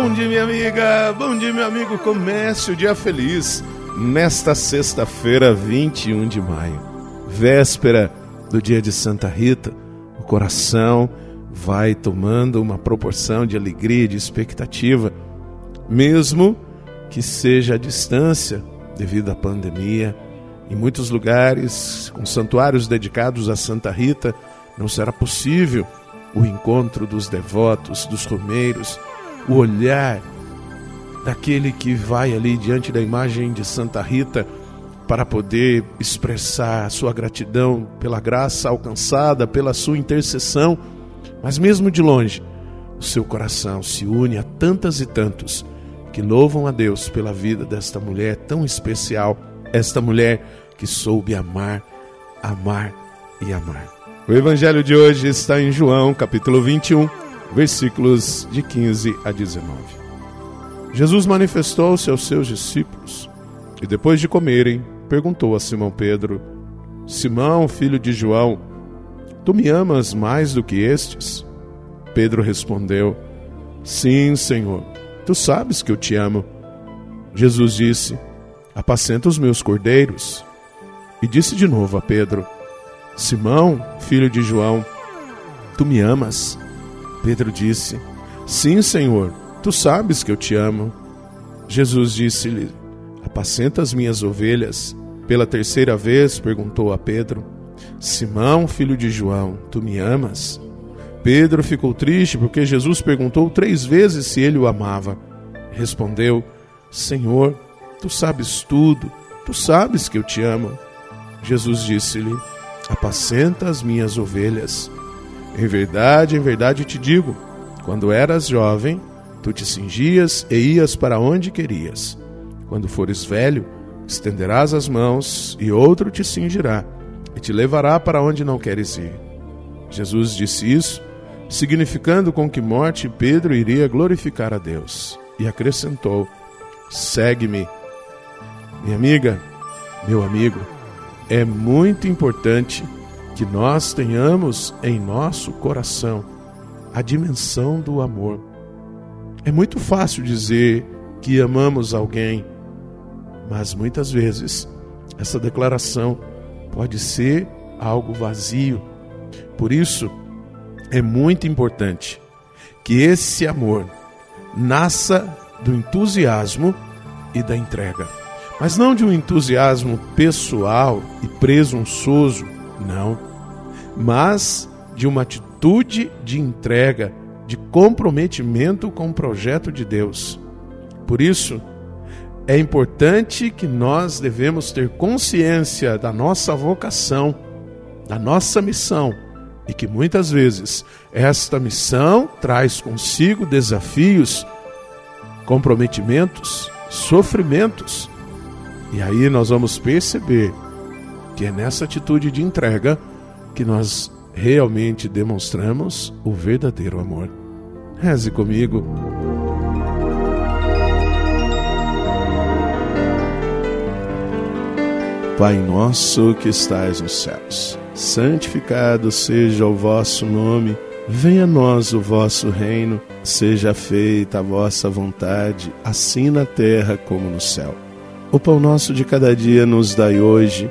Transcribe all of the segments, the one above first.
Bom dia, minha amiga. Bom dia, meu amigo. Comece o dia feliz nesta sexta-feira, 21 de maio, véspera do dia de Santa Rita. O coração vai tomando uma proporção de alegria e de expectativa, mesmo que seja à distância devido à pandemia. Em muitos lugares, com santuários dedicados a Santa Rita, não será possível o encontro dos devotos, dos romeiros, o olhar daquele que vai ali diante da imagem de Santa Rita para poder expressar sua gratidão pela graça alcançada, pela sua intercessão, mas mesmo de longe, o seu coração se une a tantas e tantos que louvam a Deus pela vida desta mulher tão especial, esta mulher que soube amar, amar e amar. O evangelho de hoje está em João, capítulo 21, versículos de 15 a 19. Jesus manifestou-se aos seus discípulos e, depois de comerem, perguntou a Simão Pedro: Simão, filho de João, tu me amas mais do que estes? Pedro respondeu: Sim, Senhor, tu sabes que eu te amo. Jesus disse: Apacenta os meus cordeiros. E disse de novo a Pedro: Simão, filho de João, tu me amas? Pedro disse: Sim, Senhor, tu sabes que eu te amo. Jesus disse-lhe: Apacenta as minhas ovelhas. Pela terceira vez perguntou a Pedro: Simão, filho de João, tu me amas? Pedro ficou triste porque Jesus perguntou três vezes se ele o amava. Respondeu: Senhor, tu sabes tudo, tu sabes que eu te amo. Jesus disse-lhe: Apacenta as minhas ovelhas. Em verdade, em verdade te digo: quando eras jovem, tu te cingias e ias para onde querias. Quando fores velho, estenderás as mãos e outro te cingirá e te levará para onde não queres ir. Jesus disse isso, significando com que morte Pedro iria glorificar a Deus. E acrescentou: Segue-me. Minha amiga, meu amigo, é muito importante que nós tenhamos em nosso coração a dimensão do amor. É muito fácil dizer que amamos alguém, mas muitas vezes essa declaração pode ser algo vazio. Por isso, é muito importante que esse amor nasça do entusiasmo e da entrega. Mas não de um entusiasmo pessoal e presunçoso, não mas de uma atitude de entrega, de comprometimento com o projeto de Deus. Por isso, é importante que nós devemos ter consciência da nossa vocação, da nossa missão, e que muitas vezes esta missão traz consigo desafios, comprometimentos, sofrimentos. E aí nós vamos perceber que é nessa atitude de entrega que nós realmente demonstramos o verdadeiro amor. Reze comigo. Pai nosso que estais nos céus, santificado seja o vosso nome, venha a nós o vosso reino, seja feita a vossa vontade, assim na terra como no céu. O pão nosso de cada dia nos dai hoje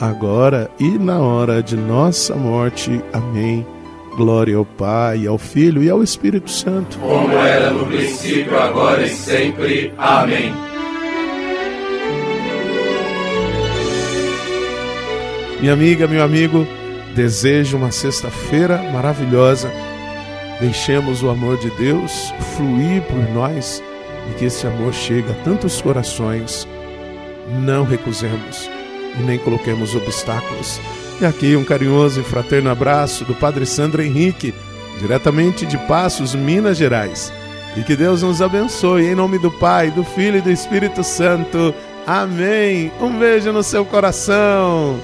agora e na hora de nossa morte. Amém. Glória ao Pai, ao Filho e ao Espírito Santo. Como era no princípio, agora e sempre. Amém. Minha amiga, meu amigo, desejo uma sexta-feira maravilhosa. Deixemos o amor de Deus fluir por nós e que esse amor chegue a tantos corações. Não recusemos e nem coloquemos obstáculos. E aqui um carinhoso e fraterno abraço do Padre Sandro Henrique, diretamente de Passos, Minas Gerais. E que Deus nos abençoe. Em nome do Pai, do Filho e do Espírito Santo. Amém. Um beijo no seu coração.